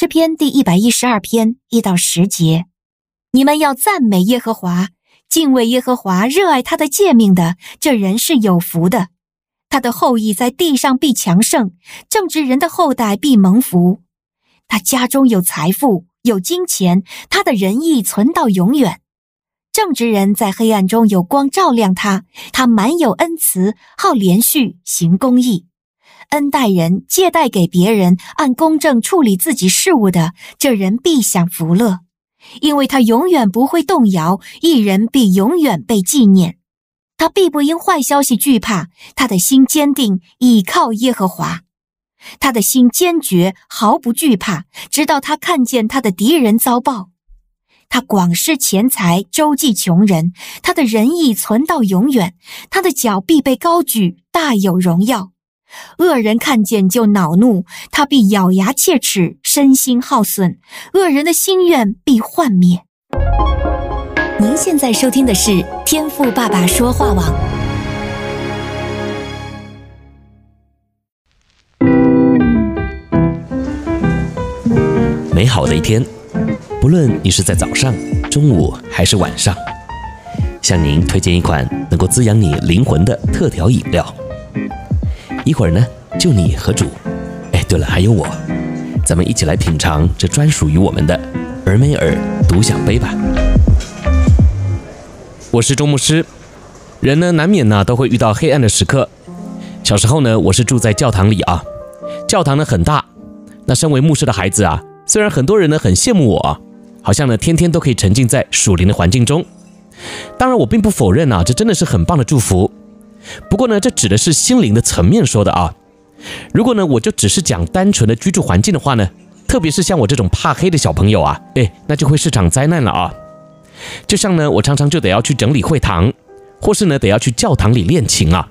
诗篇第一百一十二篇一到十节，你们要赞美耶和华，敬畏耶和华，热爱他的诫命的，这人是有福的。他的后裔在地上必强盛，正直人的后代必蒙福。他家中有财富，有金钱，他的仁义存到永远。正直人在黑暗中有光照亮他，他满有恩慈，好连续，行公义。恩待人，借贷给别人，按公正处理自己事务的，这人必享福乐，因为他永远不会动摇，一人必永远被纪念。他必不因坏消息惧怕，他的心坚定，倚靠耶和华。他的心坚决，毫不惧怕，直到他看见他的敌人遭报。他广施钱财，周济穷人，他的仁义存到永远，他的脚必被高举，大有荣耀。恶人看见就恼怒，他必咬牙切齿，身心耗损。恶人的心愿必幻灭。您现在收听的是天赋爸爸说话网。美好的一天，不论你是在早上、中午还是晚上，向您推荐一款能够滋养你灵魂的特调饮料。一会儿呢，就你和主，哎，对了，还有我，咱们一起来品尝这专属于我们的尔梅尔独享杯吧。我是周牧师，人呢难免呢都会遇到黑暗的时刻。小时候呢，我是住在教堂里啊，教堂呢很大。那身为牧师的孩子啊，虽然很多人呢很羡慕我，好像呢天天都可以沉浸在属灵的环境中。当然，我并不否认啊，这真的是很棒的祝福。不过呢，这指的是心灵的层面说的啊。如果呢，我就只是讲单纯的居住环境的话呢，特别是像我这种怕黑的小朋友啊，哎，那就会是场灾难了啊。就像呢，我常常就得要去整理会堂，或是呢，得要去教堂里练琴啊。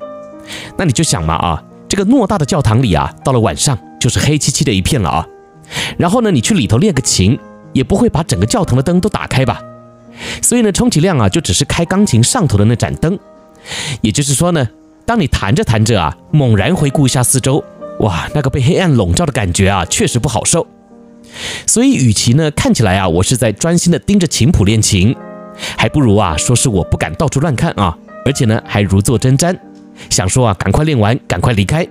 那你就想嘛啊，这个偌大的教堂里啊，到了晚上就是黑漆漆的一片了啊。然后呢，你去里头练个琴，也不会把整个教堂的灯都打开吧？所以呢，充其量啊，就只是开钢琴上头的那盏灯。也就是说呢，当你弹着弹着啊，猛然回顾一下四周，哇，那个被黑暗笼罩的感觉啊，确实不好受。所以，与其呢看起来啊，我是在专心的盯着琴谱练琴，还不如啊说是我不敢到处乱看啊，而且呢还如坐针毡，想说啊赶快练完，赶快离开。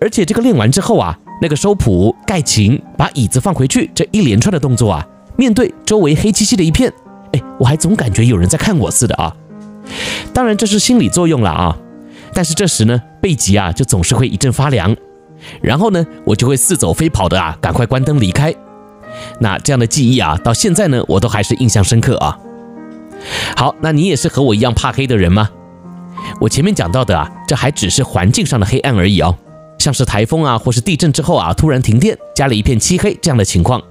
而且这个练完之后啊，那个收谱、盖琴、把椅子放回去，这一连串的动作啊，面对周围黑漆漆的一片，哎，我还总感觉有人在看我似的啊。当然这是心理作用了啊，但是这时呢，背脊啊就总是会一阵发凉，然后呢，我就会似走非跑的啊，赶快关灯离开。那这样的记忆啊，到现在呢，我都还是印象深刻啊。好，那你也是和我一样怕黑的人吗？我前面讲到的啊，这还只是环境上的黑暗而已哦，像是台风啊，或是地震之后啊，突然停电，家里一片漆黑这样的情况。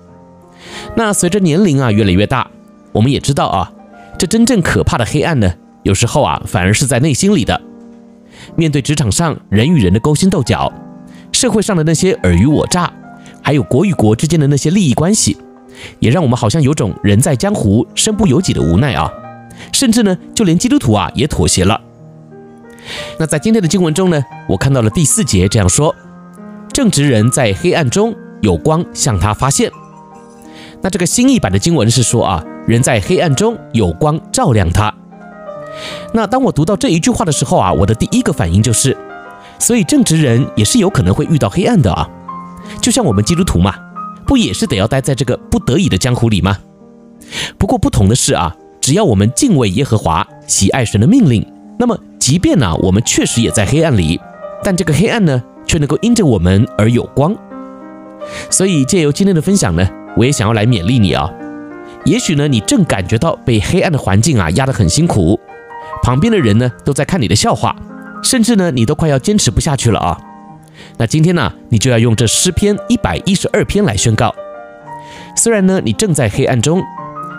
那随着年龄啊越来越大，我们也知道啊，这真正可怕的黑暗呢。有时候啊，反而是在内心里的。面对职场上人与人的勾心斗角，社会上的那些尔虞我诈，还有国与国之间的那些利益关系，也让我们好像有种人在江湖身不由己的无奈啊。甚至呢，就连基督徒啊也妥协了。那在今天的经文中呢，我看到了第四节这样说：正直人在黑暗中有光向他发现。那这个新译版的经文是说啊，人在黑暗中有光照亮他。那当我读到这一句话的时候啊，我的第一个反应就是，所以正直人也是有可能会遇到黑暗的啊，就像我们基督徒嘛，不也是得要待在这个不得已的江湖里吗？不过不同的是啊，只要我们敬畏耶和华，喜爱神的命令，那么即便呢，我们确实也在黑暗里，但这个黑暗呢，却能够因着我们而有光。所以借由今天的分享呢，我也想要来勉励你啊，也许呢，你正感觉到被黑暗的环境啊压得很辛苦。旁边的人呢都在看你的笑话，甚至呢你都快要坚持不下去了啊！那今天呢你就要用这诗篇一百一十二篇来宣告。虽然呢你正在黑暗中，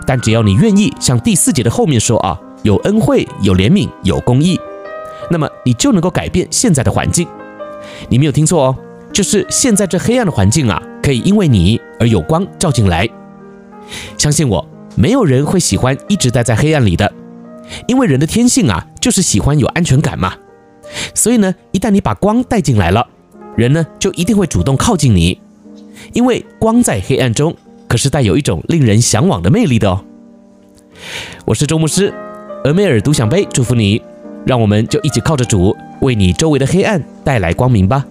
但只要你愿意像第四节的后面说啊，有恩惠、有怜悯、有公义，那么你就能够改变现在的环境。你没有听错哦，就是现在这黑暗的环境啊，可以因为你而有光照进来。相信我，没有人会喜欢一直待在黑暗里的。因为人的天性啊，就是喜欢有安全感嘛，所以呢，一旦你把光带进来了，人呢就一定会主动靠近你。因为光在黑暗中可是带有一种令人向往的魅力的哦。我是周牧师，俄梅尔独享杯祝福你，让我们就一起靠着主，为你周围的黑暗带来光明吧。